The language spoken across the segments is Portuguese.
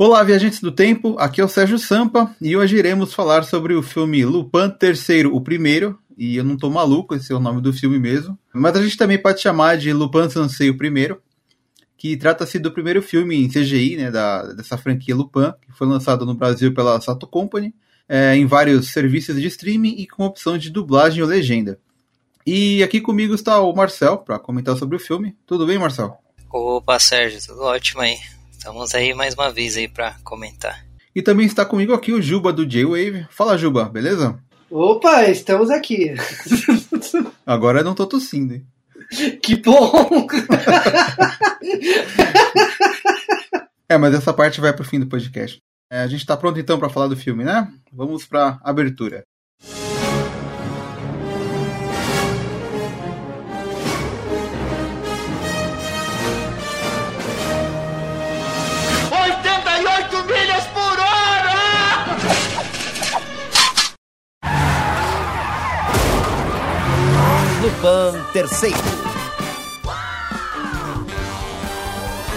Olá, viajantes do tempo, aqui é o Sérgio Sampa e hoje iremos falar sobre o filme Lupin III, o primeiro, e eu não tô maluco, esse é o nome do filme mesmo, mas a gente também pode chamar de Lupin Sansei, o primeiro, que trata-se do primeiro filme em CGI, né, da, dessa franquia Lupin, que foi lançado no Brasil pela Sato Company, é, em vários serviços de streaming e com opção de dublagem ou legenda. E aqui comigo está o Marcel para comentar sobre o filme. Tudo bem, Marcel? Opa, Sérgio, tudo ótimo aí. Estamos aí mais uma vez aí para comentar. E também está comigo aqui o Juba do J-Wave. Fala, Juba, beleza? Opa, estamos aqui. Agora eu não tô tossindo, hein? Que bom! é, mas essa parte vai pro fim do podcast. É, a gente tá pronto então para falar do filme, né? Vamos pra abertura. Lupin terceiro.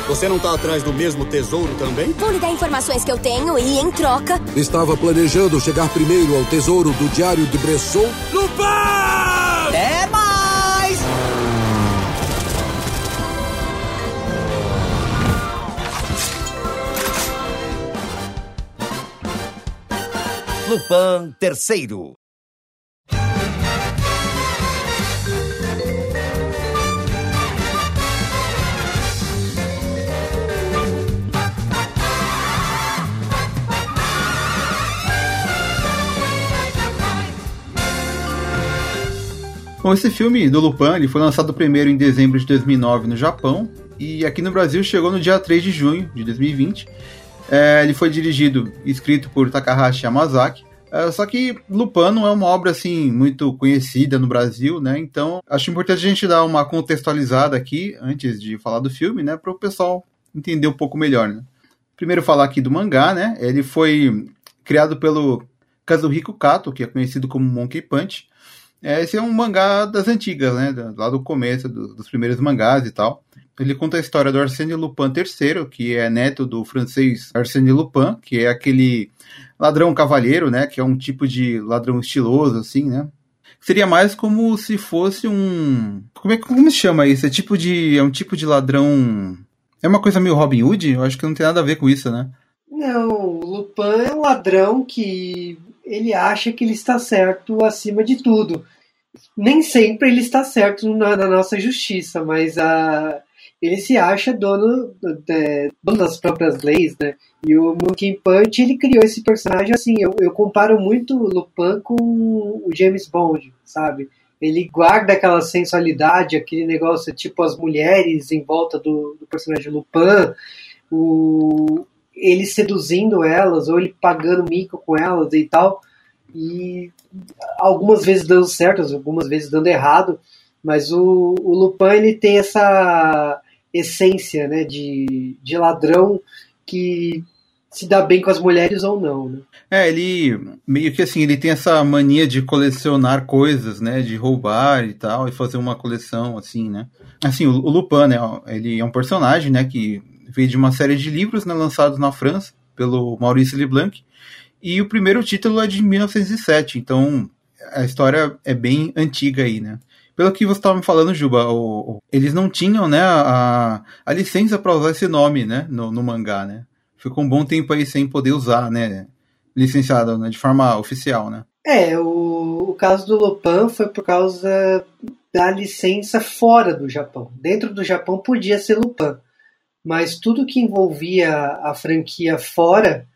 Você não está atrás do mesmo tesouro também? Vou lhe dar informações que eu tenho e, em troca... Estava planejando chegar primeiro ao tesouro do Diário de Bresson. Lupin! É mais! Lupin terceiro. Bom, esse filme do Lupin ele foi lançado primeiro em dezembro de 2009 no Japão e aqui no Brasil chegou no dia 3 de junho de 2020. É, ele foi dirigido e escrito por Takahashi Yamazaki. É, só que Lupin não é uma obra assim muito conhecida no Brasil, né? Então acho importante a gente dar uma contextualizada aqui antes de falar do filme, né? Para o pessoal entender um pouco melhor. Né? Primeiro falar aqui do mangá, né? Ele foi criado pelo Kazuhiko Kato, que é conhecido como Monkey Punch. É, esse é um mangá das antigas, né? Lá do começo, do, dos primeiros mangás e tal. Ele conta a história do Arsène Lupin III, que é neto do francês Arsène Lupin, que é aquele ladrão cavalheiro, né? Que é um tipo de ladrão estiloso, assim, né? Seria mais como se fosse um. Como é como se chama isso? É tipo de. É um tipo de ladrão. É uma coisa meio Robin Hood? Eu acho que não tem nada a ver com isso, né? Não, Lupin é um ladrão que ele acha que ele está certo acima de tudo. Nem sempre ele está certo na, na nossa justiça, mas a, ele se acha dono, de, dono das próprias leis, né? E o Monkey Punch, ele criou esse personagem assim, eu, eu comparo muito o Lupin com o James Bond, sabe? Ele guarda aquela sensualidade, aquele negócio tipo as mulheres em volta do, do personagem Lupin, o, ele seduzindo elas, ou ele pagando mico com elas e tal. E algumas vezes dando certo, algumas vezes dando errado, mas o, o Lupin ele tem essa essência né, de, de ladrão que se dá bem com as mulheres ou não, né? É, ele meio que assim, ele tem essa mania de colecionar coisas, né, de roubar e tal, e fazer uma coleção assim, né? Assim, o, o Lupin, né, ele é um personagem, né, que veio de uma série de livros né, lançados na França pelo Maurice Leblanc. E o primeiro título é de 1907, então a história é bem antiga aí, né? Pelo que você estava me falando, Juba, o, o, eles não tinham né, a, a licença para usar esse nome né, no, no, mangá, né? Ficou um bom tempo aí sem poder usar, né? Licenciado, né, de forma oficial, né? É, o, o caso do Lupin foi por causa da licença fora do Japão. Dentro do Japão podia ser Lupin mas tudo que envolvia a franquia fora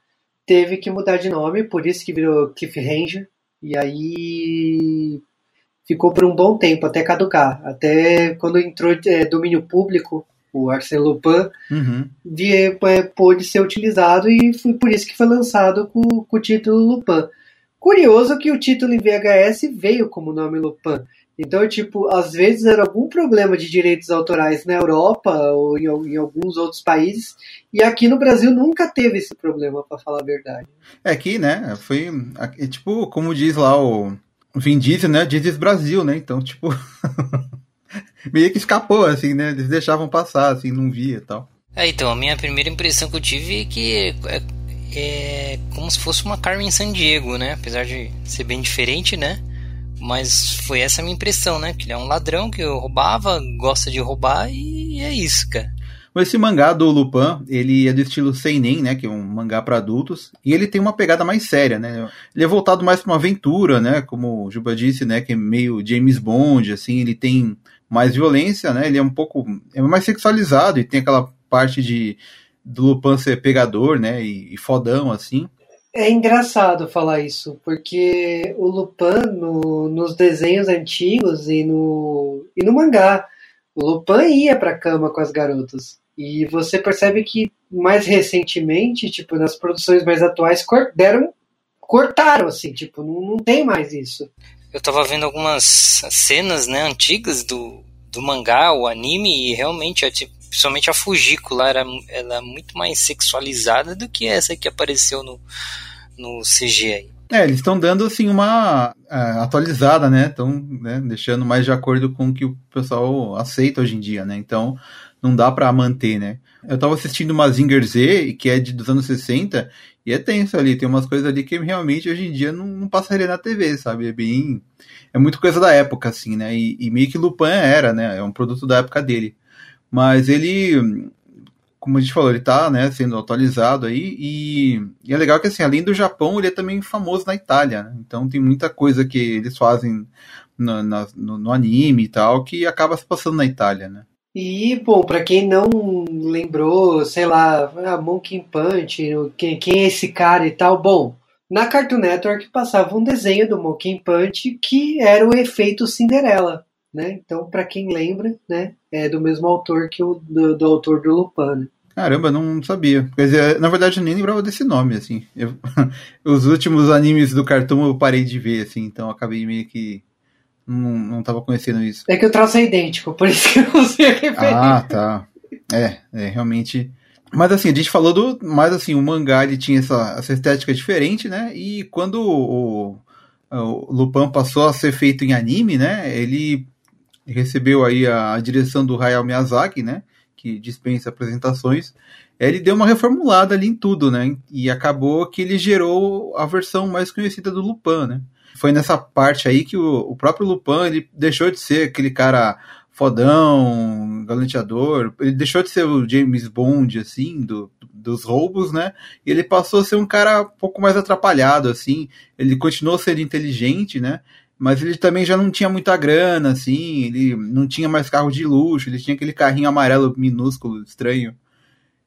teve que mudar de nome, por isso que virou Cliffhanger, e aí ficou por um bom tempo, até caducar. Até quando entrou é, domínio público, o Arsène Lupin, uhum. de, é, pôde ser utilizado e foi por isso que foi lançado com, com o título Lupin. Curioso que o título em VHS veio como nome Lupin. Então, tipo, às vezes era algum problema de direitos autorais na Europa ou em, em alguns outros países, e aqui no Brasil nunca teve esse problema, para falar a verdade. É aqui, né, foi, é, tipo, como diz lá o Vin Diesel, né, diz Brasil, né, então, tipo, meio que escapou, assim, né, eles deixavam passar, assim, não via e tal. É, então, a minha primeira impressão que eu tive é que é, é como se fosse uma Carmen Sandiego, né? Apesar de ser bem diferente, né? Mas foi essa a minha impressão, né? Que ele é um ladrão que roubava, gosta de roubar e é isso, cara. Esse mangá do Lupin, ele é do estilo seinen, né, que é um mangá para adultos, e ele tem uma pegada mais séria, né? Ele é voltado mais para uma aventura, né, como o Juba disse, né, que é meio James Bond, assim, ele tem mais violência, né? Ele é um pouco é mais sexualizado e tem aquela parte de do Lupin ser pegador, né, e, e fodão assim. É engraçado falar isso, porque o Lupin no, nos desenhos antigos e no, e no mangá, o Lupin ia pra cama com as garotas. E você percebe que mais recentemente, tipo, nas produções mais atuais, deram, cortaram, assim, tipo, não, não tem mais isso. Eu tava vendo algumas cenas, né, antigas do, do mangá, o anime, e realmente, tipo, principalmente a Fujiko lá, era, ela é muito mais sexualizada do que essa que apareceu no, no CG aí. É, eles estão dando assim uma uh, atualizada, né? Estão né, deixando mais de acordo com o que o pessoal aceita hoje em dia, né? Então não dá para manter, né? Eu tava assistindo uma Zinger Z, que é de, dos anos 60, e é tenso ali, tem umas coisas ali que realmente hoje em dia não, não passaria na TV, sabe? É bem. É muito coisa da época, assim, né? E, e meio que Lupin era, né? É um produto da época dele. Mas ele, como a gente falou, ele tá, né, sendo atualizado aí, e, e, é legal que, assim, além do Japão, ele é também famoso na Itália, né? Então tem muita coisa que eles fazem no, no, no anime e tal, que acaba se passando na Itália, né? E, bom, para quem não lembrou, sei lá, ah, Monkey Punch, quem, quem é esse cara e tal, bom, na Cartoon Network passava um desenho do Monkey Punch que era o efeito Cinderela, né? Então, para quem lembra, né, é do mesmo autor que o do, do autor do Lupin. Né? Caramba, não sabia. Quer dizer, na verdade, eu nem lembrava desse nome, assim. Eu, os últimos animes do Cartoon eu parei de ver, assim, então acabei meio que não, não tava conhecendo isso. É que o traço é idêntico, por isso que eu não sei a referência. Ah, tá. É, é realmente. Mas assim, a gente falou do. Mas assim, o mangá ele tinha essa, essa estética diferente, né? E quando o, o Lupin passou a ser feito em anime, né? Ele recebeu aí a, direção do Hayao Miyazaki, né? Que dispensa apresentações. Ele deu uma reformulada ali em tudo, né? E acabou que ele gerou a versão mais conhecida do Lupin, né? foi nessa parte aí que o, o próprio Lupin ele deixou de ser aquele cara fodão, galanteador, ele deixou de ser o James Bond, assim, do, dos roubos, né? E ele passou a ser um cara um pouco mais atrapalhado, assim. Ele continuou sendo inteligente, né? Mas ele também já não tinha muita grana, assim. Ele não tinha mais carro de luxo. Ele tinha aquele carrinho amarelo minúsculo, estranho.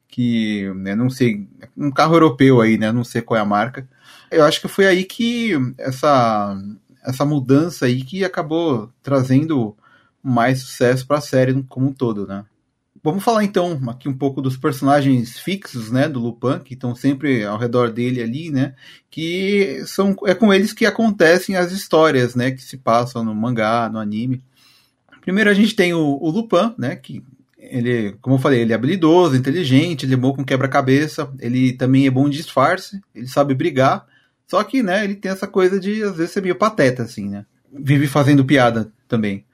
Que, né, não sei. Um carro europeu aí, né? Não sei qual é a marca. Eu acho que foi aí que essa, essa mudança aí que acabou trazendo mais sucesso para a série como um todo, né? Vamos falar então aqui um pouco dos personagens fixos, né, do Lupin, que estão sempre ao redor dele ali, né, que são é com eles que acontecem as histórias, né, que se passam no mangá, no anime. Primeiro a gente tem o, o Lupin, né, que ele, como eu falei, ele é habilidoso, inteligente, ele é bom com quebra-cabeça, ele também é bom em disfarce, ele sabe brigar, só que, né, ele tem essa coisa de, às vezes, ser meio pateta, assim, né? Vive fazendo piada também.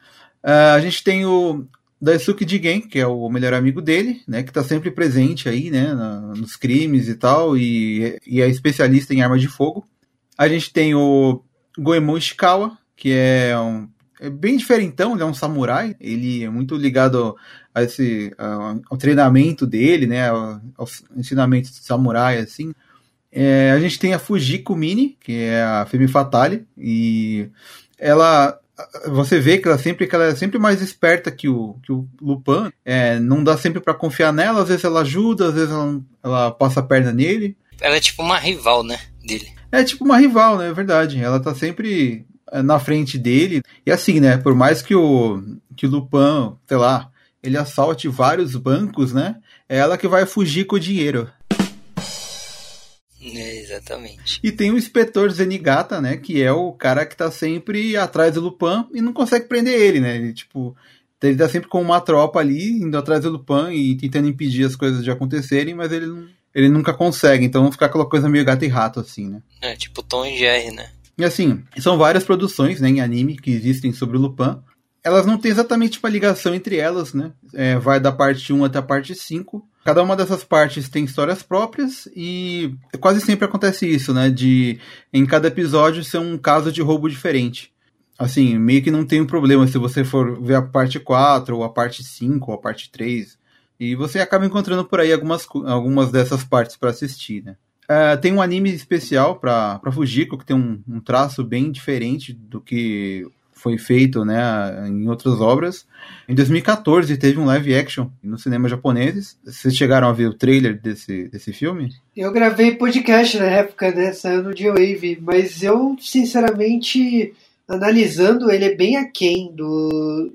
Uh, a gente tem o Daisuke Jigen, que é o melhor amigo dele, né? Que tá sempre presente aí, né? Na, nos crimes e tal, e, e é especialista em armas de fogo. A gente tem o Goemon Ishikawa, que é um é bem diferentão, ele é um samurai, ele é muito ligado a esse ao, ao treinamento dele, né, ao, ao ensinamento de samurai assim. É, a gente tem a Fujiko Mini, que é a Femme Fatale, e ela você vê que ela sempre que ela é sempre mais esperta que o, que o Lupin. É, não dá sempre para confiar nela, às vezes ela ajuda, às vezes ela, ela, passa a perna nele. Ela é tipo uma rival, né, dele. É tipo uma rival, né, é verdade. Ela tá sempre é, na frente dele. E assim, né, por mais que o que o Lupin, sei lá, ele assalte vários bancos, né, é ela que vai fugir com o dinheiro. Exatamente. E tem o inspetor Zenigata, né? Que é o cara que tá sempre atrás do Lupin e não consegue prender ele, né? Ele, tipo, ele tá sempre com uma tropa ali, indo atrás do Lupin e tentando impedir as coisas de acontecerem, mas ele, não, ele nunca consegue. Então fica aquela coisa meio gato e rato, assim, né? É, tipo Tom e Jerry, né? E assim, são várias produções né, em anime que existem sobre o Lupin. Elas não têm exatamente uma ligação entre elas, né? É, vai da parte 1 até a parte 5 Cada uma dessas partes tem histórias próprias e quase sempre acontece isso, né? De em cada episódio ser um caso de roubo diferente. Assim, meio que não tem um problema se você for ver a parte 4, ou a parte 5, ou a parte 3. E você acaba encontrando por aí algumas, algumas dessas partes para assistir, né? Uh, tem um anime especial para Fujiko, que tem um, um, traço bem diferente do que foi feito né, em outras obras. Em 2014 teve um live action no cinema japoneses. Vocês chegaram a ver o trailer desse, desse filme? Eu gravei podcast na época, né? Saiu no G-Wave, mas eu, sinceramente, analisando, ele é bem aquém do,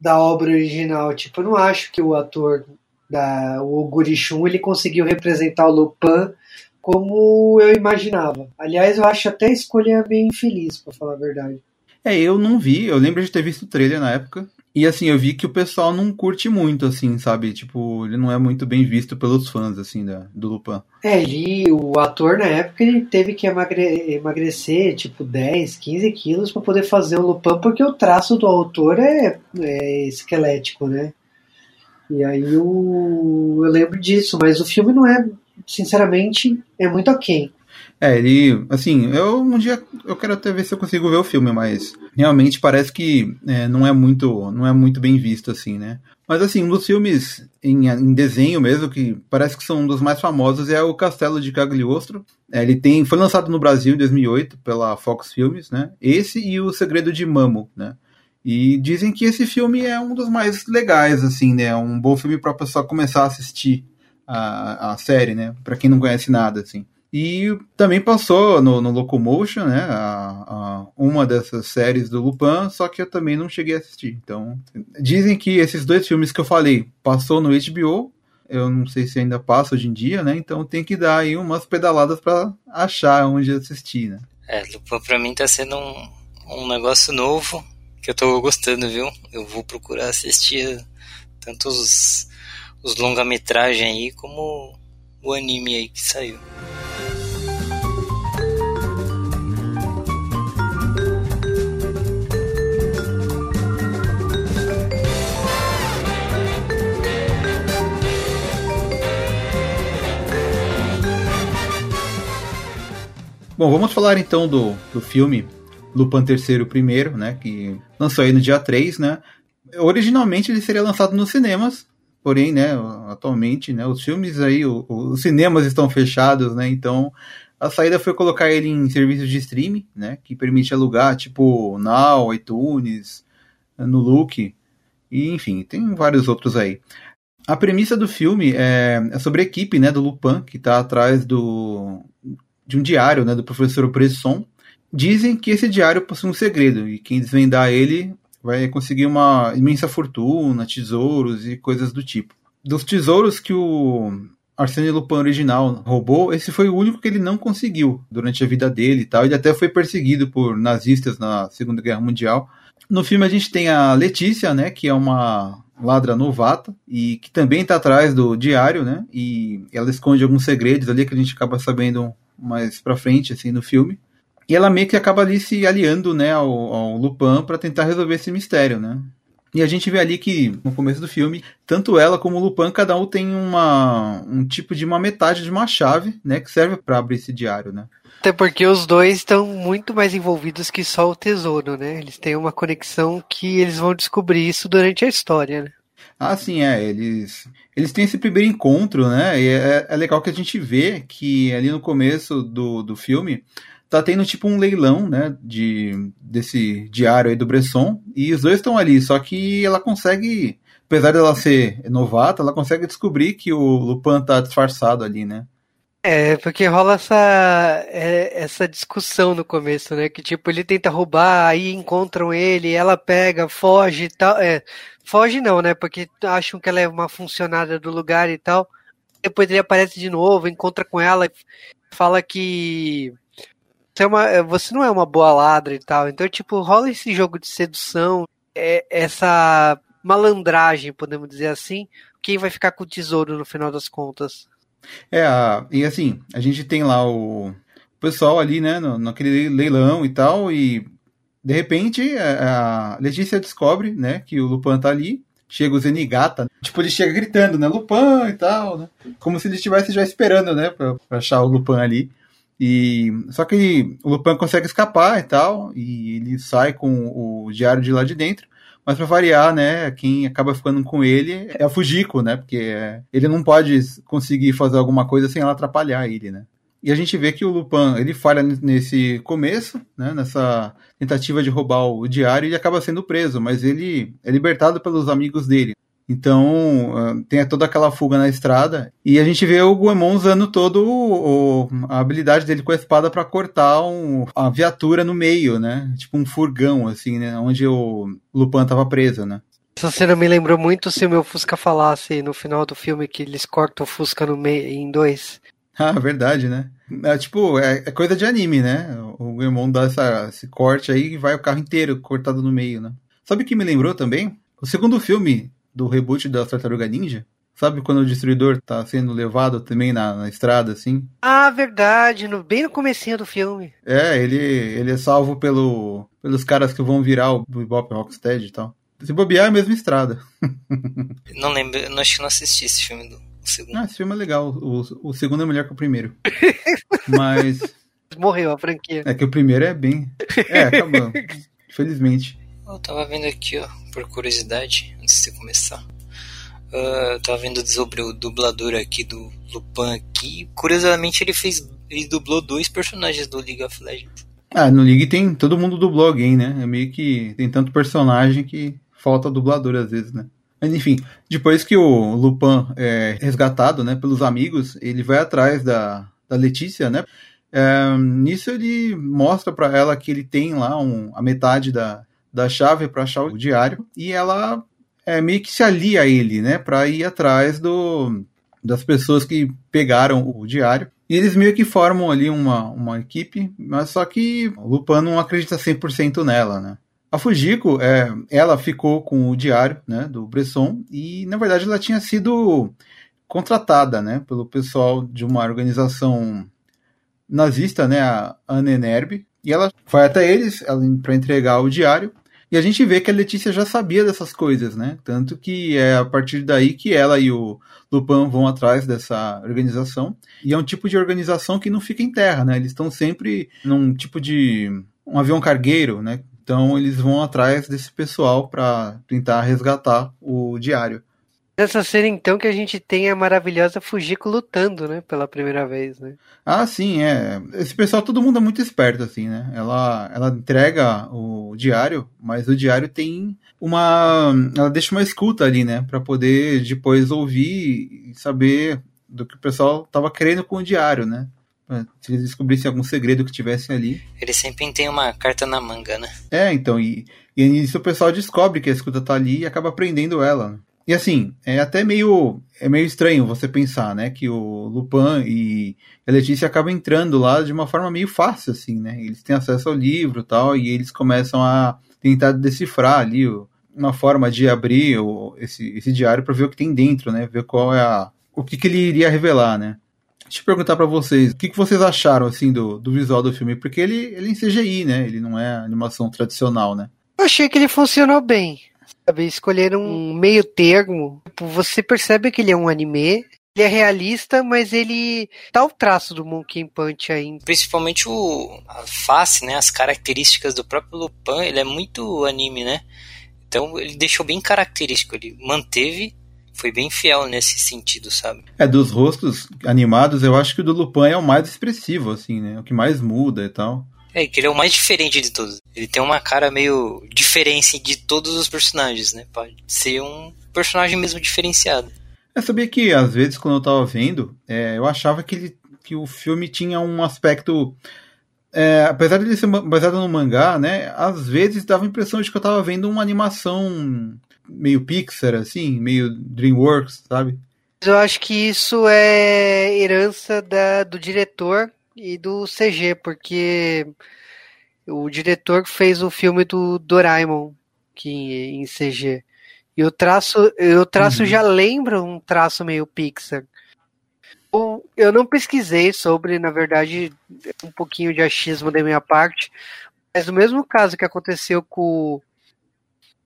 da obra original. Tipo, eu não acho que o ator, da, o Oguri-shun, ele conseguiu representar o Lupin como eu imaginava. Aliás, eu acho até a escolha bem infeliz, para falar a verdade. É, eu não vi, eu lembro de ter visto o trailer na época. E assim, eu vi que o pessoal não curte muito, assim, sabe? Tipo, ele não é muito bem visto pelos fãs, assim, da, do Lupin. É, ele, o ator na época, ele teve que emagre emagrecer, tipo, 10, 15 quilos para poder fazer o Lupin, porque o traço do autor é, é esquelético, né? E aí eu, eu lembro disso, mas o filme não é, sinceramente, é muito ok. É, ele, assim, eu um dia eu quero até ver se eu consigo ver o filme, mas realmente parece que é, não é muito, não é muito bem visto assim, né? Mas assim, um dos filmes em, em, desenho mesmo que parece que são um dos mais famosos é o Castelo de Cagliostro. É, ele tem, foi lançado no Brasil em 2008 pela Fox Filmes, né? Esse e o Segredo de Mamo, né? E dizem que esse filme é um dos mais legais, assim, né? Um bom filme para pessoa começar a assistir a, a série, né? Para quem não conhece nada, assim. E também passou no, no Locomotion, né? A, a, uma dessas séries do Lupin, só que eu também não cheguei a assistir. Então, dizem que esses dois filmes que eu falei passou no HBO. Eu não sei se ainda passa hoje em dia, né? Então tem que dar aí umas pedaladas para achar onde assistir, né? É, Lupin pra mim tá sendo um, um negócio novo que eu tô gostando, viu? Eu vou procurar assistir tanto os, os longa-metragem aí como o anime aí que saiu. Bom, vamos falar então do, do filme Lupin III primeiro, né, que lançou aí no dia 3, né? Originalmente ele seria lançado nos cinemas, porém, né, atualmente, né, os filmes aí, o, os cinemas estão fechados, né? Então, a saída foi colocar ele em serviços de streaming, né, que permite alugar, tipo Now, iTunes, no Look, e enfim, tem vários outros aí. A premissa do filme é, é sobre a equipe, né, do Lupin, que está atrás do de um diário né, do professor Bresson. Dizem que esse diário possui um segredo e quem desvendar ele vai conseguir uma imensa fortuna, tesouros e coisas do tipo. Dos tesouros que o Arsène Lupin original roubou, esse foi o único que ele não conseguiu durante a vida dele e tal. Ele até foi perseguido por nazistas na Segunda Guerra Mundial. No filme a gente tem a Letícia, né, que é uma ladra novata e que também está atrás do diário, né? E ela esconde alguns segredos ali que a gente acaba sabendo mais pra frente, assim, no filme. E ela meio que acaba ali se aliando, né, ao, ao Lupin para tentar resolver esse mistério, né? E a gente vê ali que, no começo do filme, tanto ela como o Lupin, cada um tem uma, um tipo de uma metade de uma chave, né, que serve para abrir esse diário, né? Até porque os dois estão muito mais envolvidos que só o tesouro, né? Eles têm uma conexão que eles vão descobrir isso durante a história, né? Ah, sim, é. Eles, eles têm esse primeiro encontro, né? E é, é legal que a gente vê que ali no começo do, do filme tá tendo tipo um leilão, né? De, desse diário aí do Bresson. E os dois estão ali, só que ela consegue, apesar dela ser novata, ela consegue descobrir que o Lupin tá disfarçado ali, né? É, porque rola essa, é, essa discussão no começo, né? Que tipo, ele tenta roubar, aí encontram ele, ela pega, foge e tal. É, foge não, né? Porque acham que ela é uma funcionária do lugar e tal. Depois ele aparece de novo, encontra com ela e fala que você, é uma, você não é uma boa ladra e tal. Então, tipo, rola esse jogo de sedução, é, essa malandragem, podemos dizer assim. Quem vai ficar com o tesouro no final das contas? É, e assim, a gente tem lá o pessoal ali, né, no, naquele leilão e tal, e de repente a Letícia descobre, né, que o Lupin tá ali, chega o Zenigata, tipo, ele chega gritando, né, Lupin e tal, né? Como se ele estivesse já esperando, né, pra, pra achar o Lupin ali. E só que o Lupin consegue escapar e tal, e ele sai com o diário de lá de dentro. Mas para variar, né, quem acaba ficando com ele é a Fujiko, né? Porque ele não pode conseguir fazer alguma coisa sem ela atrapalhar ele, né? E a gente vê que o Lupin, ele falha nesse começo, né, nessa tentativa de roubar o diário e acaba sendo preso, mas ele é libertado pelos amigos dele. Então, uh, tem toda aquela fuga na estrada. E a gente vê o Goemon usando todo o, a habilidade dele com a espada para cortar um, a viatura no meio, né? Tipo um furgão, assim, né? Onde o Lupin tava preso, né? Essa cena me lembrou muito se o meu Fusca falasse no final do filme que eles cortam o Fusca no meio em dois. Ah, verdade, né? É, tipo, é, é, coisa de anime, né? O Goemon dá essa, esse corte aí e vai o carro inteiro cortado no meio, né? Sabe o que me lembrou também? O segundo filme do reboot da Tartaruga Ninja? Sabe quando o destruidor tá sendo levado também na, na estrada, assim? Ah, verdade, no, bem no comecinho do filme. É, ele, ele é salvo pelo, pelos caras que vão virar o Bebop Rocksteady e tal. Se bobear é a mesma estrada. não lembro, não, acho que não assisti esse filme do segundo. Ah, esse filme é legal. O, o segundo é melhor que o primeiro. Mas. Morreu a franquia. É que o primeiro é bem. É, acabou. Infelizmente. Eu tava vendo aqui, ó, por curiosidade, antes de começar. Uh, eu tava vendo sobre o dublador aqui do Lupin aqui. Curiosamente, ele fez. Ele dublou dois personagens do League of Legends. Ah, no League tem. Todo mundo dublou alguém, né? É meio que. Tem tanto personagem que falta dublador às vezes, né? Mas enfim, depois que o Lupin é resgatado né, pelos amigos, ele vai atrás da, da Letícia, né? É, nisso ele mostra para ela que ele tem lá um, a metade da, da chave para achar o diário e ela é, meio que se alia a ele, né, para ir atrás do, das pessoas que pegaram o diário. E eles meio que formam ali uma, uma equipe, mas só que o Lupin não acredita 100% nela, né? A Fujiko, é, ela ficou com o diário né, do Bresson e, na verdade, ela tinha sido contratada né, pelo pessoal de uma organização nazista, né, a Anenerb, e ela vai até eles para entregar o diário. E a gente vê que a Letícia já sabia dessas coisas, né? Tanto que é a partir daí que ela e o Lupin vão atrás dessa organização. E é um tipo de organização que não fica em terra, né? Eles estão sempre num tipo de um avião cargueiro, né? Então eles vão atrás desse pessoal para tentar resgatar o diário. Nessa cena, então, que a gente tem a maravilhosa Fujiko lutando, né? Pela primeira vez, né? Ah, sim, é. Esse pessoal, todo mundo é muito esperto, assim, né? Ela, ela entrega o diário, mas o diário tem uma. Ela deixa uma escuta ali, né? Pra poder depois ouvir e saber do que o pessoal tava querendo com o diário, né? Se eles descobrissem algum segredo que tivesse ali. Ele sempre tem uma carta na manga, né? É, então, e, e nisso o pessoal descobre que a escuta tá ali e acaba prendendo ela. Né? E assim, é até meio, é meio estranho você pensar, né, que o Lupin e a Letícia acabam entrando lá de uma forma meio fácil, assim, né? Eles têm acesso ao livro tal, e eles começam a tentar decifrar ali uma forma de abrir o, esse, esse diário para ver o que tem dentro, né? Ver qual é a. o que, que ele iria revelar, né? Deixa eu perguntar para vocês, o que, que vocês acharam assim do, do visual do filme? Porque ele, ele é em CGI, né? Ele não é animação tradicional, né? Eu achei que ele funcionou bem. Sabe, escolheram um meio termo. Tipo, você percebe que ele é um anime, ele é realista, mas ele tá o traço do Monkey Punch ainda. Principalmente o, a face, né? As características do próprio Lupin, ele é muito anime, né? Então ele deixou bem característico, ele manteve foi bem fiel nesse sentido, sabe? É, dos rostos animados, eu acho que o do Lupin é o mais expressivo, assim, né? O que mais muda e tal. É, que ele é o mais diferente de todos. Ele tem uma cara meio diferente de todos os personagens, né? Pode ser um personagem mesmo diferenciado. Eu sabia que, às vezes, quando eu tava vendo, é, eu achava que, ele, que o filme tinha um aspecto. É, apesar de ele ser baseado no mangá, né? Às vezes dava a impressão de que eu tava vendo uma animação meio Pixar, assim, meio DreamWorks, sabe? Eu acho que isso é herança da, do diretor e do CG, porque o diretor fez o filme do Doraemon que em CG. E o traço, o traço uhum. já lembra um traço meio Pixar. Eu não pesquisei sobre, na verdade, um pouquinho de achismo da minha parte, mas no mesmo caso que aconteceu com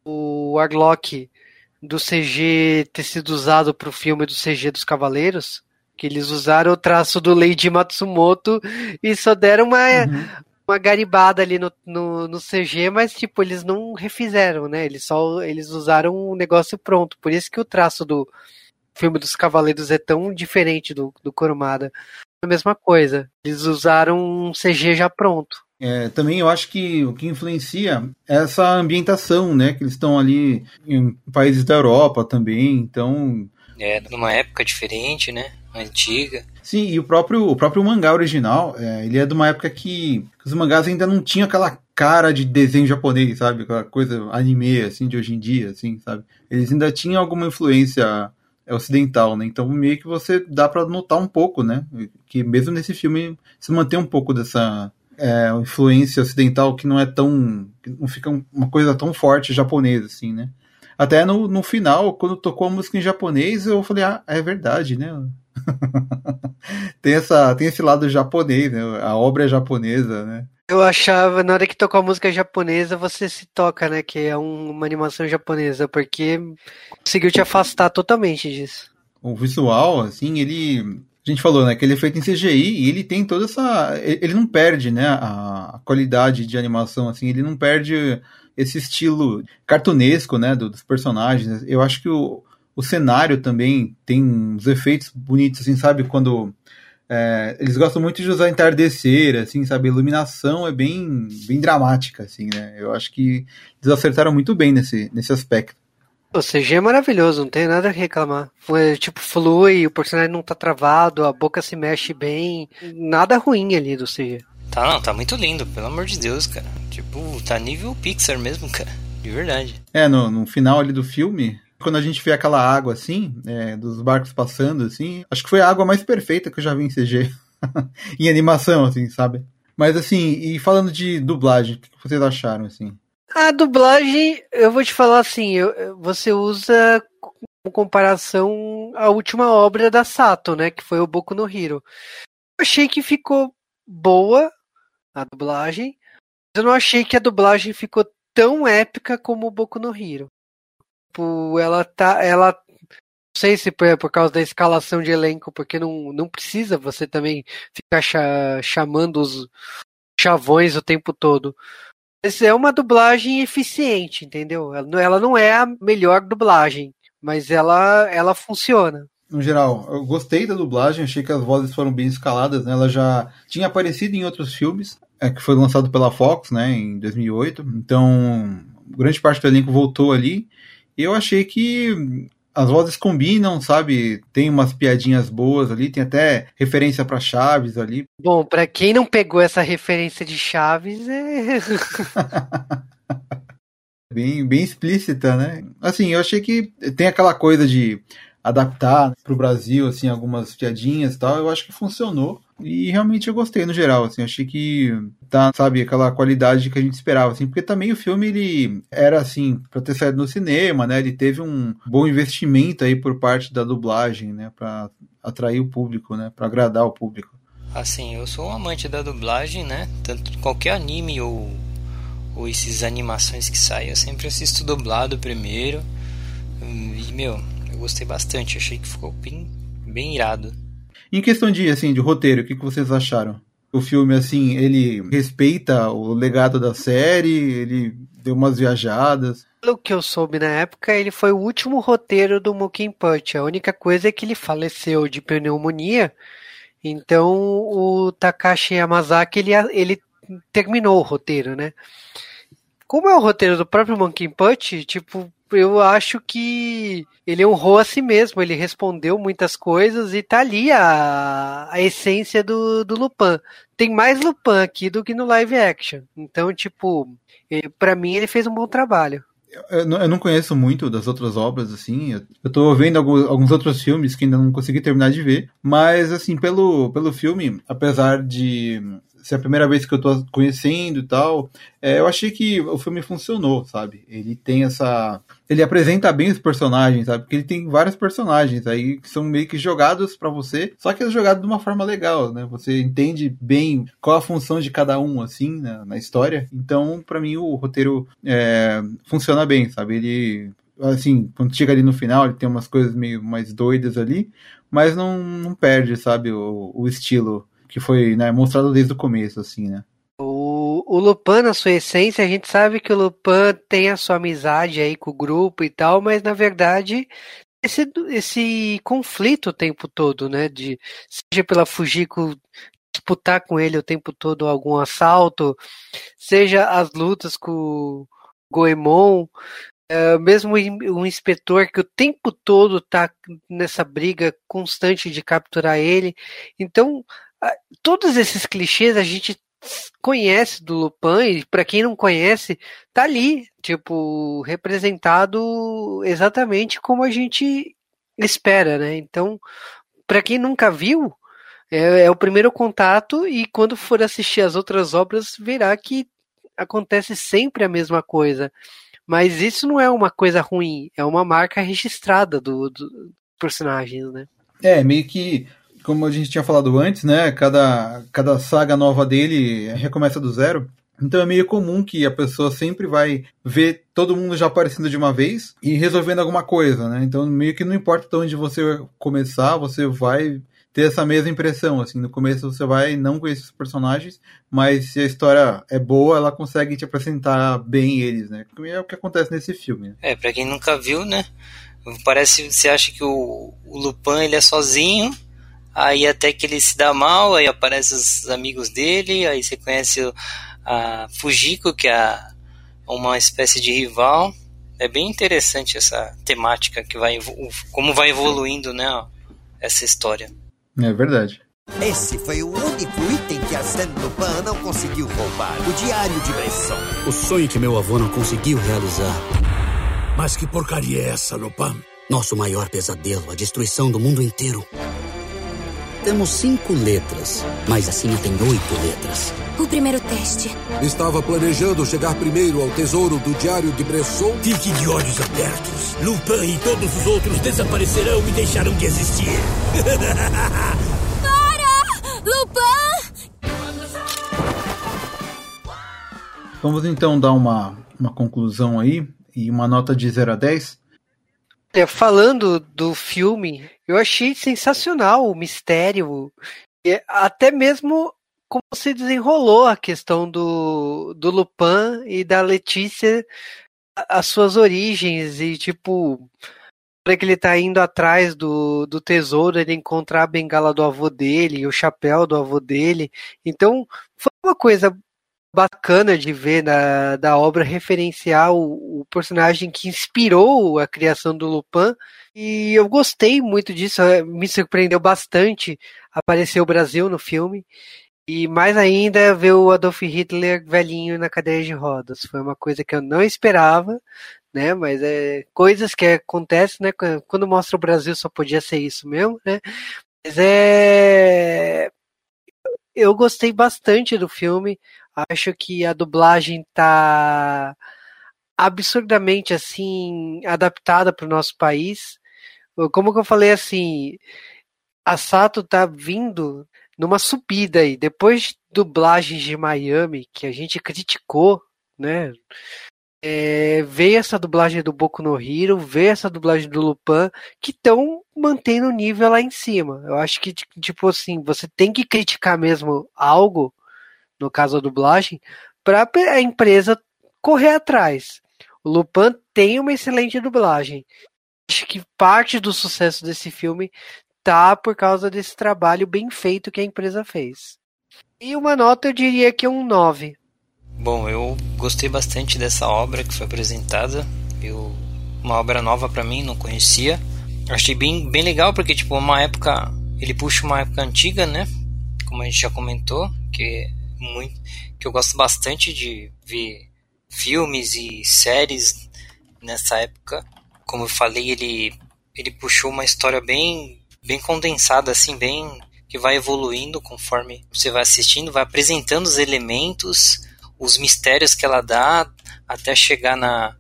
o Arlock do CG ter sido usado pro filme do CG dos Cavaleiros, que eles usaram o traço do Lady Matsumoto e só deram uma, uhum. uma garibada ali no, no, no, CG, mas tipo, eles não refizeram, né? Eles só eles usaram o um negócio pronto. Por isso que o traço do filme dos Cavaleiros é tão diferente do, do Kurumada. A mesma coisa. Eles usaram um CG já pronto. É, também eu acho que o que influencia é essa ambientação, né? Que eles estão ali em países da Europa também, então. É, numa época diferente, né? Antiga. Sim, e o próprio, o próprio mangá original, é, ele é de uma época que os mangás ainda não tinham aquela cara de desenho japonês, sabe? Aquela coisa anime, assim, de hoje em dia, assim, sabe? Eles ainda tinham alguma influência ocidental, né? Então meio que você dá para notar um pouco, né? Que mesmo nesse filme se mantém um pouco dessa é, influência ocidental que não é tão. não fica uma coisa tão forte japonesa, assim, né? Até no, no final, quando tocou a música em japonês, eu falei, ah, é verdade, né? tem, essa, tem esse lado japonês, né? A obra é japonesa, né? Eu achava, na hora que tocou a música japonesa, você se toca, né? Que é um, uma animação japonesa, porque conseguiu te afastar totalmente disso. O visual, assim, ele a gente falou, né, que ele é feito em CGI e ele tem toda essa. Ele não perde, né, a qualidade de animação, assim, ele não perde esse estilo cartunesco, né, dos personagens. Eu acho que o, o cenário também tem uns efeitos bonitos, assim, sabe? Quando. É, eles gostam muito de usar entardecer, assim, sabe? A iluminação é bem, bem dramática, assim, né? Eu acho que eles acertaram muito bem nesse, nesse aspecto. O CG é maravilhoso, não tem nada a reclamar. Foi, tipo, flui, o personagem não tá travado, a boca se mexe bem. Nada ruim ali do CG. Tá, não, tá muito lindo, pelo amor de Deus, cara. Tipo, tá nível Pixar mesmo, cara. De verdade. É, no, no final ali do filme, quando a gente vê aquela água assim, é, dos barcos passando assim, acho que foi a água mais perfeita que eu já vi em CG. em animação, assim, sabe? Mas assim, e falando de dublagem, o que vocês acharam, assim? A dublagem, eu vou te falar assim, eu, você usa como comparação a última obra da Sato, né, que foi o Boku no Hero. Eu achei que ficou boa a dublagem, mas eu não achei que a dublagem ficou tão épica como o Boku no Hero. Tipo, ela tá, ela não sei se é por causa da escalação de elenco, porque não, não precisa você também ficar chamando os chavões o tempo todo. Mas é uma dublagem eficiente, entendeu? Ela não é a melhor dublagem, mas ela, ela funciona. No geral, eu gostei da dublagem, achei que as vozes foram bem escaladas, né? Ela já tinha aparecido em outros filmes, é, que foi lançado pela Fox, né, em 2008. Então, grande parte do elenco voltou ali. Eu achei que as vozes combinam, sabe? Tem umas piadinhas boas ali, tem até referência para Chaves ali. Bom, para quem não pegou essa referência de Chaves, é bem, bem explícita, né? Assim, eu achei que tem aquela coisa de adaptar para o Brasil assim algumas piadinhas e tal, eu acho que funcionou. E realmente eu gostei no geral, assim, achei que tá, sabe, aquela qualidade que a gente esperava, assim, porque também o filme ele era assim, para ter saído no cinema, né? Ele teve um bom investimento aí por parte da dublagem, né, para atrair o público, né, para agradar o público. Assim, eu sou um amante da dublagem, né? Tanto qualquer anime ou ou esses animações que saem, eu sempre assisto dublado primeiro. E meu, eu gostei bastante, achei que ficou bem bem irado. Em questão de, assim, de roteiro, o que, que vocês acharam? O filme, assim, ele respeita o legado da série, ele deu umas viajadas. Pelo que eu soube na época, ele foi o último roteiro do Punch. A única coisa é que ele faleceu de pneumonia. Então o Takashi Yamazaki ele, ele terminou o roteiro, né? Como é o roteiro do próprio Monkey Punch, tipo, eu acho que ele honrou a si mesmo, ele respondeu muitas coisas e tá ali a, a essência do, do Lupin. Tem mais Lupin aqui do que no live action. Então, tipo, para mim ele fez um bom trabalho. Eu não, conheço muito das outras obras, assim. Eu, eu tô vendo alguns, alguns outros filmes que ainda não consegui terminar de ver. Mas, assim, pelo, pelo filme, apesar de se é a primeira vez que eu tô conhecendo e tal, é, eu achei que o filme funcionou, sabe? Ele tem essa. Ele apresenta bem os personagens, sabe? Porque ele tem vários personagens aí que são meio que jogados para você, só que é jogado de uma forma legal, né? Você entende bem qual a função de cada um, assim, né? na história. Então, para mim, o roteiro é, funciona bem, sabe? Ele assim, quando chega ali no final, ele tem umas coisas meio mais doidas ali, mas não, não perde, sabe, o, o estilo que foi né, mostrado desde o começo, assim, né? O, o Lupin, na sua essência, a gente sabe que o Lupin tem a sua amizade aí com o grupo e tal, mas na verdade esse, esse conflito o tempo todo, né? De, seja pela Fujiko disputar com ele o tempo todo algum assalto, seja as lutas com o Goemon, é, mesmo um inspetor que o tempo todo tá nessa briga constante de capturar ele. Então, todos esses clichês a gente conhece do Lupin e para quem não conhece, tá ali, tipo, representado exatamente como a gente espera, né? Então, para quem nunca viu, é, é, o primeiro contato e quando for assistir as outras obras, verá que acontece sempre a mesma coisa. Mas isso não é uma coisa ruim, é uma marca registrada do, do personagens, né? É, meio que como a gente tinha falado antes, né? Cada, cada saga nova dele recomeça do zero. Então é meio comum que a pessoa sempre vai ver todo mundo já aparecendo de uma vez e resolvendo alguma coisa, né? Então meio que não importa de onde você começar, você vai ter essa mesma impressão, assim, no começo você vai não conhecer os personagens, mas se a história é boa, ela consegue te apresentar bem eles, né? É o que acontece nesse filme. Né? É, para quem nunca viu, né? Parece, você acha que o, o Lupin ele é sozinho, Aí até que ele se dá mal, aí aparecem os amigos dele, aí você conhece a Fujiko, que é uma espécie de rival. É bem interessante essa temática que vai como vai evoluindo, né, essa história. É verdade. Esse foi o único item que Arsène Lupin não conseguiu roubar, o Diário de Bresson. O sonho que meu avô não conseguiu realizar. Mas que porcaria é essa, Lupin? Nosso maior pesadelo, a destruição do mundo inteiro. Temos cinco letras, mas a Cine tem oito letras. O primeiro teste. Estava planejando chegar primeiro ao tesouro do Diário de Bresson. Fique de olhos abertos. Lupin e todos os outros desaparecerão e deixarão de existir. Para! Lupin! Vamos então dar uma, uma conclusão aí e uma nota de 0 a 10. É, falando do filme, eu achei sensacional o mistério, até mesmo como se desenrolou a questão do, do Lupin e da Letícia, as suas origens e tipo para que ele tá indo atrás do, do tesouro, ele encontrar a bengala do avô dele, o chapéu do avô dele. Então, foi uma coisa bacana de ver na, da obra referenciar o, o, personagem que inspirou a criação do Lupin. E eu gostei muito disso, é, me surpreendeu bastante aparecer o Brasil no filme. E mais ainda ver o Adolf Hitler velhinho na cadeira de rodas. Foi uma coisa que eu não esperava, né? Mas é coisas que acontecem, né? Quando mostra o Brasil só podia ser isso mesmo, né? Mas é eu gostei bastante do filme. Acho que a dublagem tá absurdamente assim adaptada para o nosso país. Como que eu falei assim, a Sato tá vindo numa subida aí. Depois de dublagens de Miami que a gente criticou, né? É, veio essa dublagem do Boku no Hero, veio essa dublagem do Lupin, que estão mantendo o nível lá em cima. Eu acho que, tipo assim, você tem que criticar mesmo algo no caso a dublagem, para a empresa correr atrás. O Lupin tem uma excelente dublagem. Acho que parte do sucesso desse filme tá por causa desse trabalho bem feito que a empresa fez. E uma nota eu diria que é um 9. Bom, eu gostei bastante dessa obra que foi apresentada. Eu, uma obra nova para mim, não conhecia. Achei bem, bem legal porque tipo uma época ele puxa uma época antiga, né? Como a gente já comentou, que muito, que eu gosto bastante de ver filmes e séries nessa época. Como eu falei, ele ele puxou uma história bem bem condensada assim, bem que vai evoluindo conforme você vai assistindo, vai apresentando os elementos, os mistérios que ela dá até chegar na,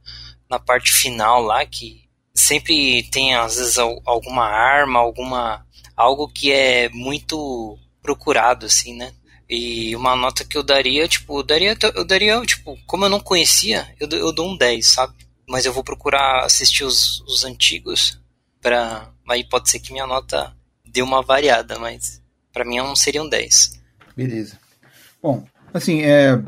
na parte final lá que sempre tem às vezes alguma arma, alguma algo que é muito procurado assim, né? E uma nota que eu daria, tipo, eu daria, eu daria, tipo, como eu não conhecia, eu, eu dou um 10, sabe? mas eu vou procurar assistir os, os antigos para aí pode ser que minha nota dê uma variada, mas para mim não seria um 10. Beleza. Bom, assim, é,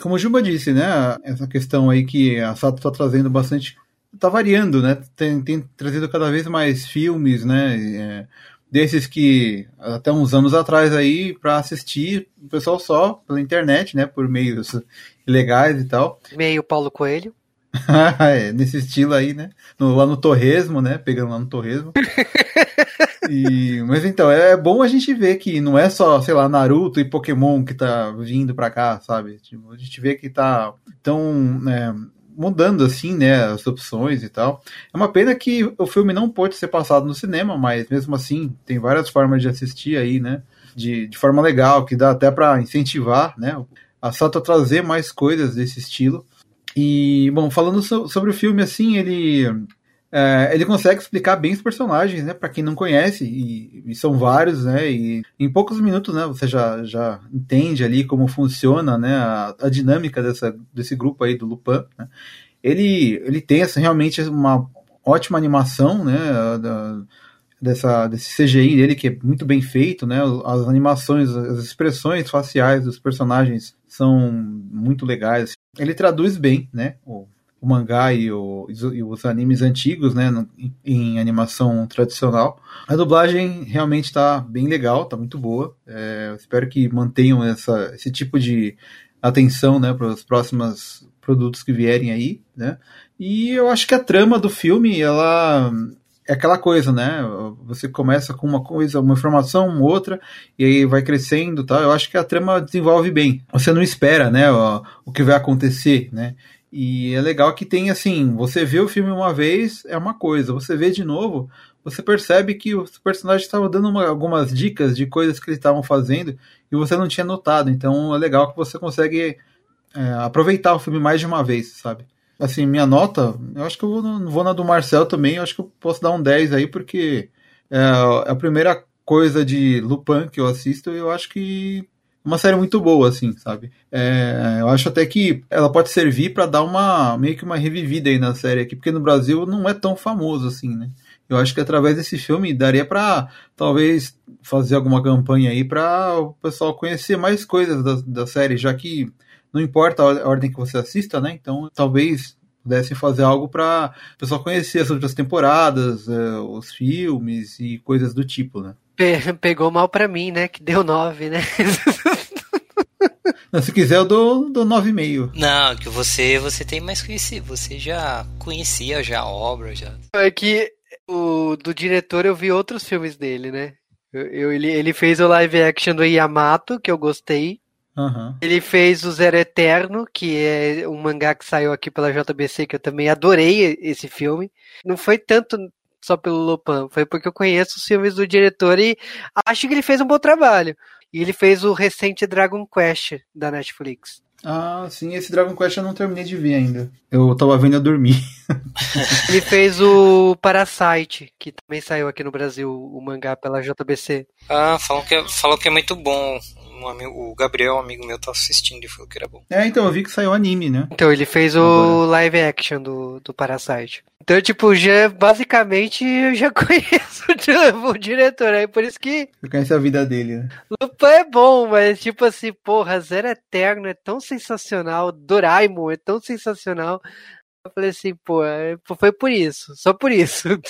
como o Juba disse, né, essa questão aí que a Sato está trazendo bastante, está variando, né, tem, tem, trazido cada vez mais filmes, né, é, desses que até uns anos atrás aí para assistir o pessoal só pela internet, né, por meios legais e tal. Meio Paulo Coelho. é, nesse estilo aí, né? No, lá no Torresmo, né? Pegando lá no Torresmo. e, mas então, é bom a gente ver que não é só, sei lá, Naruto e Pokémon que tá vindo pra cá, sabe? Tipo, a gente vê que tá tão é, mudando assim, né? As opções e tal. É uma pena que o filme não pode ser passado no cinema, mas mesmo assim, tem várias formas de assistir aí, né? De, de forma legal, que dá até para incentivar, né? A Sato a trazer mais coisas desse estilo. E, bom, falando so, sobre o filme, assim, ele. É, ele consegue explicar bem os personagens, né? Para quem não conhece, e, e, são vários, né? E em poucos minutos, né? Você já, já entende ali como funciona, né? A, a dinâmica dessa, desse grupo aí do Lupin. Né? Ele, ele tem assim, realmente uma ótima animação, né? Da, dessa, desse CGI dele, que é muito bem feito, né? As animações, as expressões faciais dos personagens são muito legais. Ele traduz bem, né? O, o mangá e, o, e, os animes antigos, né? No, em animação tradicional. A dublagem realmente está bem legal, está muito boa. É, espero que mantenham essa, esse tipo de atenção, né? Para os próximos produtos que vierem aí, né? E eu acho que a trama do filme, ela é aquela coisa, né? Você começa com uma coisa, uma informação, outra, e aí vai crescendo, tal. Eu acho que a trama desenvolve bem. Você não espera, né? O, o que vai acontecer, né? E é legal que tem assim, você vê o filme uma vez é uma coisa, você vê de novo, você percebe que os personagens estavam dando uma, algumas dicas de coisas que eles estavam fazendo e você não tinha notado. Então é legal que você consegue é, aproveitar o filme mais de uma vez, sabe? assim, minha nota, eu acho que eu vou, vou na do Marcel também, eu acho que eu posso dar um 10 aí, porque é, a primeira coisa de Lupin que eu assisto, eu acho que uma série muito boa, assim, sabe? É, eu acho até que ela pode servir para dar uma meio que uma revivida aí na série aqui, porque no Brasil não é tão famoso assim, né? Eu acho que através desse filme daria para talvez fazer alguma campanha aí para o pessoal conhecer mais coisas da, da série, já que não importa a ordem que você assista, né? Então talvez pudessem fazer algo para o pessoal conhecer as outras temporadas, uh, os filmes e coisas do tipo, né? Pegou mal para mim, né? Que deu 9, né? Não, se quiser eu dou, dou 9,5. Não, que você você tem mais conhecido, você já conhecia já a obra, já. É que o do diretor eu vi outros filmes dele, né? Eu, eu ele, ele fez o live action do Yamato, que eu gostei. Uhum. Ele fez o Zero Eterno, que é um mangá que saiu aqui pela JBC, que eu também adorei esse filme. Não foi tanto só pelo Lupin, foi porque eu conheço os filmes do diretor e acho que ele fez um bom trabalho. E ele fez o recente Dragon Quest da Netflix. Ah, sim, esse Dragon Quest eu não terminei de ver ainda. Eu tava vendo a dormir. ele fez o Parasite, que também saiu aqui no Brasil, o mangá pela JBC. Ah, falam que, é, falam que é muito bom um amigo, o Gabriel, um amigo meu, tá assistindo e falou que era bom. É, então, eu vi que saiu anime, né? Então, ele fez o live action do, do Parasite. Então, tipo, já basicamente eu já conheço o diretor, aí por isso que. Você conhece a vida dele, né? Lupin é bom, mas tipo assim, porra, Zero Eterno é tão sensacional, Doraemon é tão sensacional. Eu falei assim, pô, é, foi por isso, só por isso.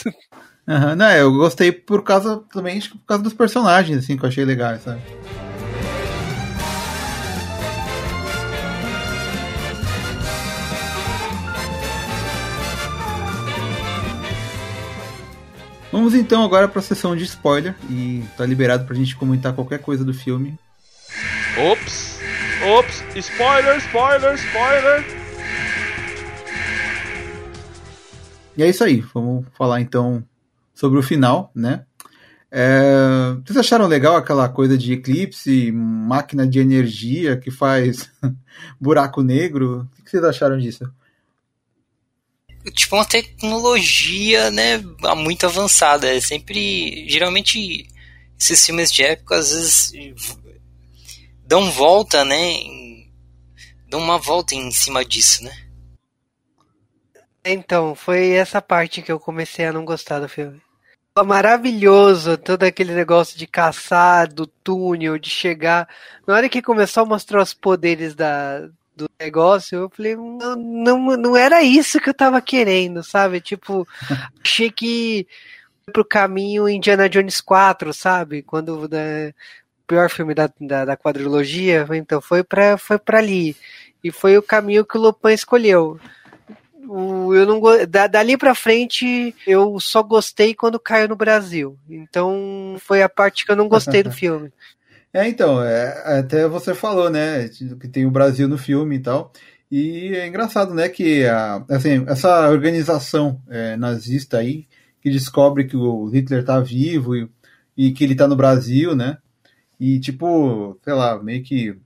Uhum, não, eu gostei por causa também, acho que por causa dos personagens, assim, que eu achei legal, sabe? Vamos então agora para a sessão de spoiler e tá liberado pra gente comentar qualquer coisa do filme. Ops! Ops! Spoiler, spoiler, spoiler! E é isso aí, vamos falar então sobre o final, né? É, vocês acharam legal aquela coisa de eclipse, máquina de energia que faz buraco negro? O que vocês acharam disso? Tipo uma tecnologia, né, muito avançada. É sempre, geralmente esses filmes de época às vezes dão volta, né, dão uma volta em cima disso, né? Então, foi essa parte que eu comecei a não gostar do filme. Maravilhoso, todo aquele negócio de caçar, do túnel, de chegar. Na hora que começou a mostrar os poderes da, do negócio, eu falei, não, não, não era isso que eu tava querendo, sabe? Tipo, achei que pro caminho Indiana Jones 4, sabe? Quando né, o pior filme da, da, da quadrilogia, então foi pra, foi pra ali. E foi o caminho que o Lupin escolheu. O, eu não da, dali pra frente eu só gostei quando caiu no Brasil. Então foi a parte que eu não gostei do filme. É, então, é, até você falou, né, que tem o Brasil no filme e tal. E é engraçado, né, que a, assim, essa organização é, nazista aí, que descobre que o Hitler tá vivo e, e, que ele tá no Brasil, né, e tipo, sei lá, meio que.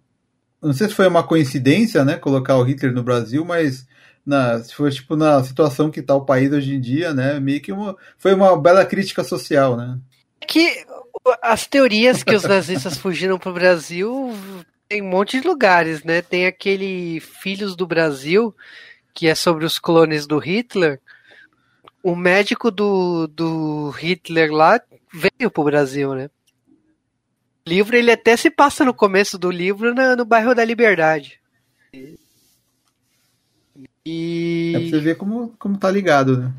Não sei se foi uma coincidência, né, colocar o Hitler no Brasil, mas na, se for tipo na situação que tá o país hoje em dia, né, meio que uma, foi uma bela crítica social, né. Que as teorias que os nazistas fugiram para o Brasil tem um monte de lugares, né? Tem aquele Filhos do Brasil, que é sobre os clones do Hitler. O médico do, do Hitler lá veio para o Brasil, né? O livro ele até se passa no começo do livro no, no bairro da Liberdade. E... É pra você ver como, como tá ligado, né?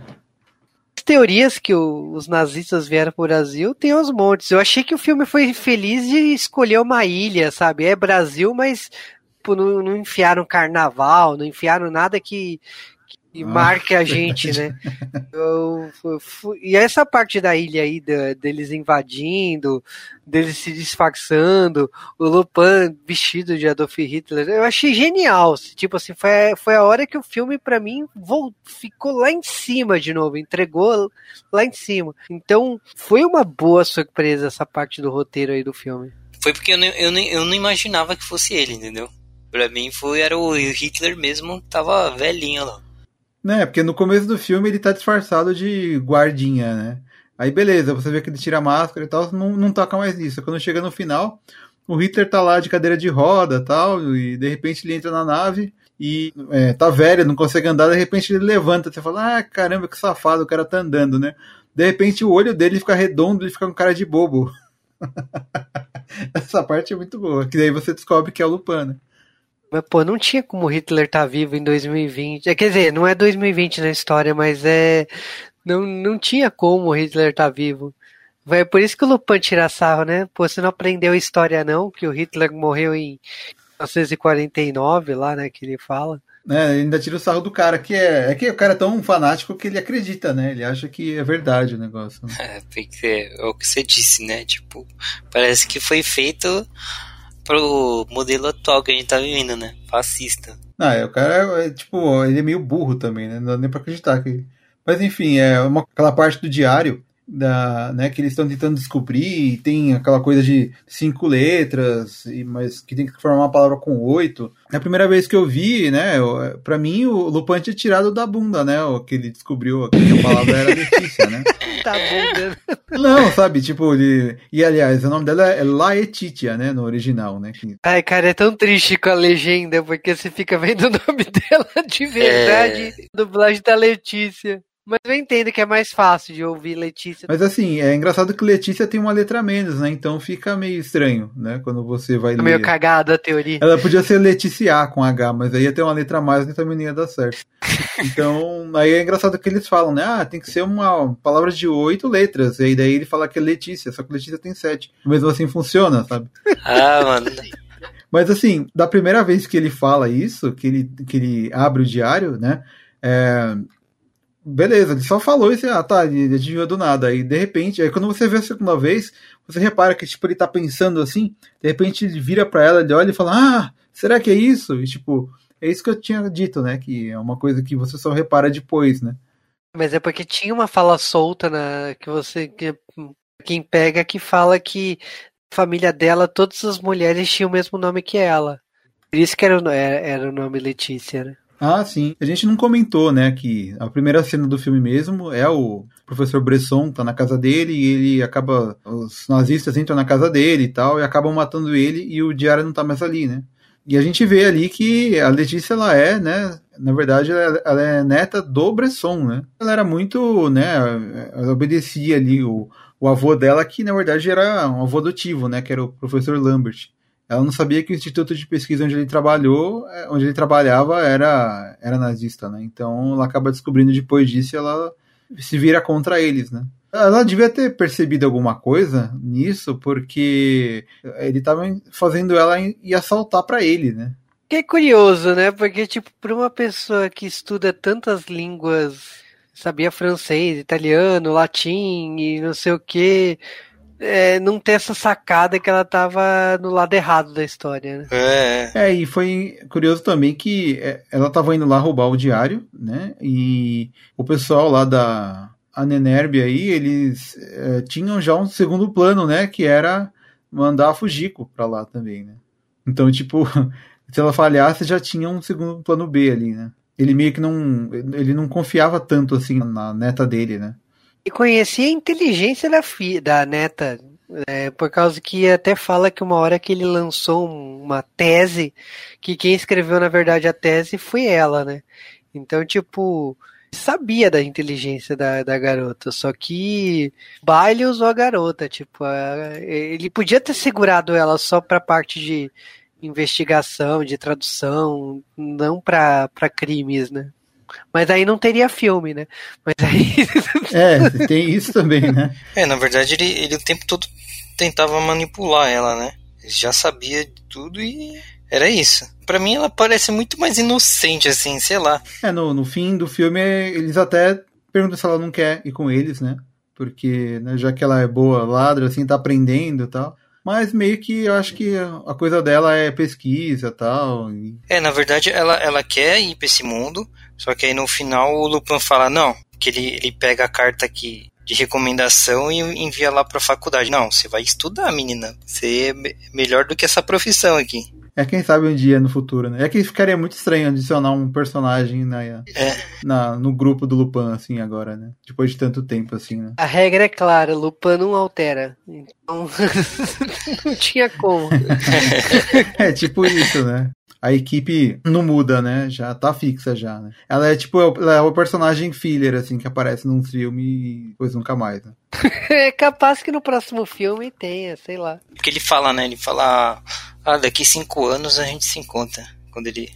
Teorias que o, os nazistas vieram pro Brasil tem uns montes. Eu achei que o filme foi feliz de escolher uma ilha, sabe? É Brasil, mas não, não enfiaram carnaval, não enfiaram nada que, e ah, marque a gente, né? Eu, e essa parte da ilha aí, de, deles invadindo, deles se disfarçando, o Lupin vestido de Adolf Hitler, eu achei genial. Tipo assim, foi, foi a hora que o filme, para mim, voltou, ficou lá em cima de novo, entregou lá em cima. Então, foi uma boa surpresa essa parte do roteiro aí do filme. Foi porque eu, eu, eu não imaginava que fosse ele, entendeu? Pra mim foi, era o Hitler mesmo, tava velhinho lá. Né, porque no começo do filme ele tá disfarçado de guardinha, né? Aí beleza, você vê que ele tira a máscara e tal, não, não toca mais nisso. Quando chega no final, o Hitler tá lá de cadeira de roda tal, e de repente ele entra na nave e é, tá velho, não consegue andar, de repente ele levanta, você fala, ah, caramba, que safado, o cara tá andando, né? De repente o olho dele fica redondo, ele fica com cara de bobo. Essa parte é muito boa, que daí você descobre que é o Lupin, né? Mas, pô, não tinha como Hitler estar tá vivo em 2020. É, quer dizer, não é 2020 na história, mas é. Não, não tinha como Hitler estar tá vivo. É por isso que o Lupin tira sarro, né? Pô, você não aprendeu a história, não, que o Hitler morreu em 1949, lá, né? Que ele fala. É, ainda tira o sarro do cara, que é, é que o cara é tão fanático que ele acredita, né? Ele acha que é verdade o negócio. Né? É, porque é o que você disse, né? Tipo, parece que foi feito pro modelo atual que a gente tá vivendo, né? Fascista. Ah, é, o cara é, tipo, ele é meio burro também, né? Não dá nem pra acreditar que. Mas enfim, é uma, aquela parte do diário da, né, que eles estão tentando descobrir, e tem aquela coisa de cinco letras, e, mas que tem que formar uma palavra com oito. É a primeira vez que eu vi, né, para mim o Lupin tinha tirado da bunda, né, o que ele descobriu que a palavra era Letícia, né? da bunda. Não, sabe, tipo, de, e aliás, o nome dela é Laetitia, né, no original, né? Ai, cara, é tão triste com a legenda, porque você fica vendo o nome dela de verdade, é... dublagem da Letícia. Mas eu entendo que é mais fácil de ouvir Letícia. Mas assim, é engraçado que Letícia tem uma letra menos, né? Então fica meio estranho, né? Quando você vai ler. Meio cagada a teoria. Ela podia ser Letícia com H, mas aí ia ter uma letra a mais e também não ia dar certo. Então, aí é engraçado que eles falam, né? Ah, tem que ser uma palavra de oito letras. E aí daí ele fala que é Letícia, só que Letícia tem sete. Mesmo assim funciona, sabe? Ah, mano. Mas assim, da primeira vez que ele fala isso, que ele, que ele abre o diário, né? É, beleza, ele só falou você, ah, tá, ele adivinhou do nada. Aí, de repente, aí quando você vê a segunda vez, você repara que, tipo, ele tá pensando assim, de repente ele vira para ela, ele olha e fala, ah, será que é isso? E, tipo, é isso que eu tinha dito, né, que é uma coisa que você só repara depois, né. Mas é porque tinha uma fala solta na que você que quem pega que fala que família dela, todas as mulheres tinham o mesmo nome que ela. Por isso que era, era, era o nome Letícia, né? Ah, sim. A gente não comentou, né, que a primeira cena do filme mesmo é o professor Bresson tá na casa dele e ele acaba. Os nazistas entram na casa dele e tal e acabam matando ele e o diário não tá mais ali, né? E a gente vê ali que a Letícia, ela é, né? Na verdade, ela, ela é neta do Bresson, né? Ela era muito, né? Ela obedecia ali o, o avô dela, que na verdade era um avô adotivo, né? Que era o professor Lambert. Ela não sabia que o instituto de pesquisa onde ele trabalhou, é, onde ele trabalhava, era, era nazista, né? Então ela acaba descobrindo depois disso e ela se vira contra eles, né? Ela devia ter percebido alguma coisa nisso, porque ele estava fazendo ela ir assaltar para ele, né? Que é curioso, né? Porque, tipo, para uma pessoa que estuda tantas línguas, sabia francês, italiano, latim e não sei o que, é, não ter essa sacada que ela tava no lado errado da história, né? É. É, e foi curioso também que é, ela tava indo lá roubar o diário, né? E o pessoal lá da a Nenerbe aí, eles é, tinham já um segundo plano, né? Que era mandar a Fujiko pra lá também, né? Então, tipo, se ela falhasse, já tinha um segundo plano B ali, né? Ele meio que não. Ele não confiava tanto assim na neta dele, né? E conhecia a inteligência da, fi, da neta, é, por causa que até fala que uma hora que ele lançou uma tese, que quem escreveu na verdade a tese foi ela, né? Então, tipo, sabia da inteligência da, da garota, só que Baile usou a garota, tipo, a, ele podia ter segurado ela só pra parte de investigação, de tradução, não pra, pra crimes, né? Mas aí não teria filme, né? Mas aí. é, tem isso também, né? É, na verdade ele, ele o tempo todo tentava manipular ela, né? Ele já sabia de tudo e era isso. Para mim ela parece muito mais inocente, assim, sei lá. É, no, no fim do filme eles até perguntam se ela não quer ir com eles, né? Porque, né, já que ela é boa ladra, assim, tá aprendendo e tal. Mas meio que eu acho que a coisa dela é pesquisa tal, e tal. É, na verdade ela, ela quer ir pra esse mundo, só que aí no final o Lupin fala, não, que ele, ele pega a carta aqui de recomendação e envia lá pra faculdade. Não, você vai estudar, menina. Você é melhor do que essa profissão aqui. É quem sabe um dia no futuro, né? É que ficaria muito estranho adicionar um personagem na, é. na, no grupo do Lupin, assim, agora, né? Depois de tanto tempo, assim, né? A regra é clara, Lupin não altera. Então, não tinha como. é tipo isso, né? A equipe não muda, né? Já tá fixa já, né? Ela é tipo, ela é o personagem filler, assim, que aparece num filme e depois nunca mais, né? é capaz que no próximo filme tenha, sei lá. Porque ele fala, né? Ele fala, ah, daqui cinco anos a gente se encontra. Quando ele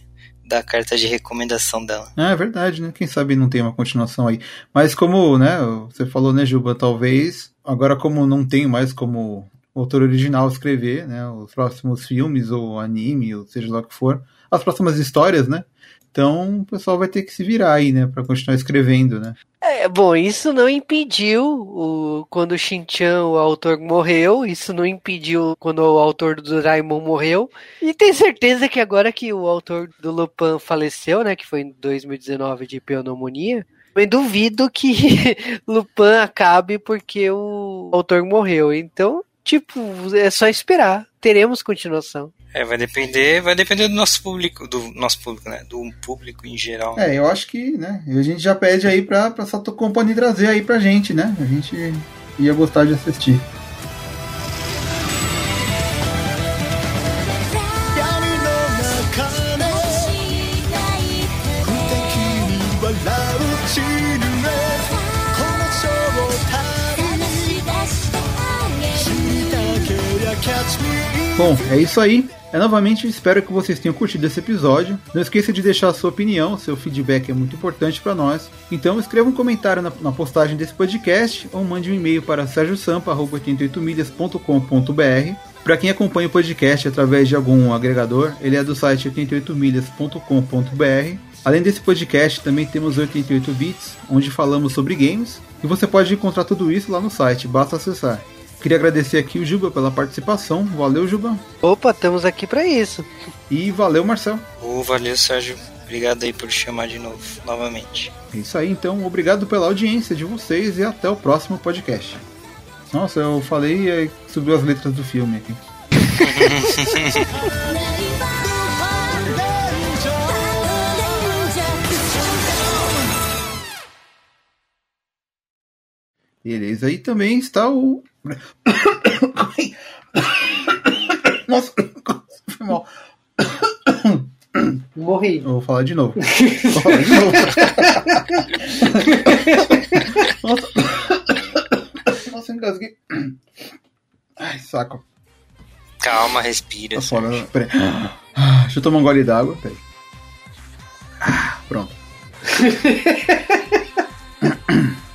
dá a carta de recomendação dela. Ah, é verdade, né? Quem sabe não tem uma continuação aí. Mas como, né, você falou, né, Juba, talvez, agora como não tem mais como o autor original escrever, né, os próximos filmes ou anime, ou seja lá o que for, as próximas histórias, né? Então o pessoal vai ter que se virar aí, né, para continuar escrevendo, né? É, bom, isso não impediu o, quando o Shin-Chan, o autor, morreu, isso não impediu quando o autor do Doraemon morreu, e tenho certeza que agora que o autor do Lupin faleceu, né, que foi em 2019 de pneumonia, eu duvido que Lupin acabe porque o autor morreu. Então, tipo, é só esperar. Teremos continuação. É, vai depender, vai depender do nosso público, do nosso público, né? Do público em geral. É, eu acho que, né? A gente já pede aí pra, pra Sato Company trazer aí pra gente, né? A gente ia gostar de assistir. Bom, é isso aí. Eu novamente espero que vocês tenham curtido esse episódio. Não esqueça de deixar a sua opinião, seu feedback é muito importante para nós. Então escreva um comentário na, na, postagem desse podcast ou mande um e-mail para sergiosampa.88milhas.com.br. Para quem acompanha o podcast através de algum agregador, ele é do site 88milhas.com.br. Além desse podcast, também temos 88 Bits, onde falamos sobre games, e você pode encontrar tudo isso lá no site, basta acessar. Queria agradecer aqui o Juba pela participação. Valeu, Juba. Opa, estamos aqui para isso. E valeu, Marcel. Oh, valeu, Sérgio. Obrigado aí por chamar de novo, novamente. É isso aí, então. Obrigado pela audiência de vocês e até o próximo podcast. Nossa, eu falei e subiu as letras do filme aqui. Beleza, aí também está o. Nossa, foi mal. Morri. Eu vou falar de novo. Vou falar de novo. Nossa. Nossa, engasguei. Ai, saco. Calma, respira. Tá fora. Peraí. Ah, Deixa eu tomar um gole d'água. Peraí. Ah, Pronto.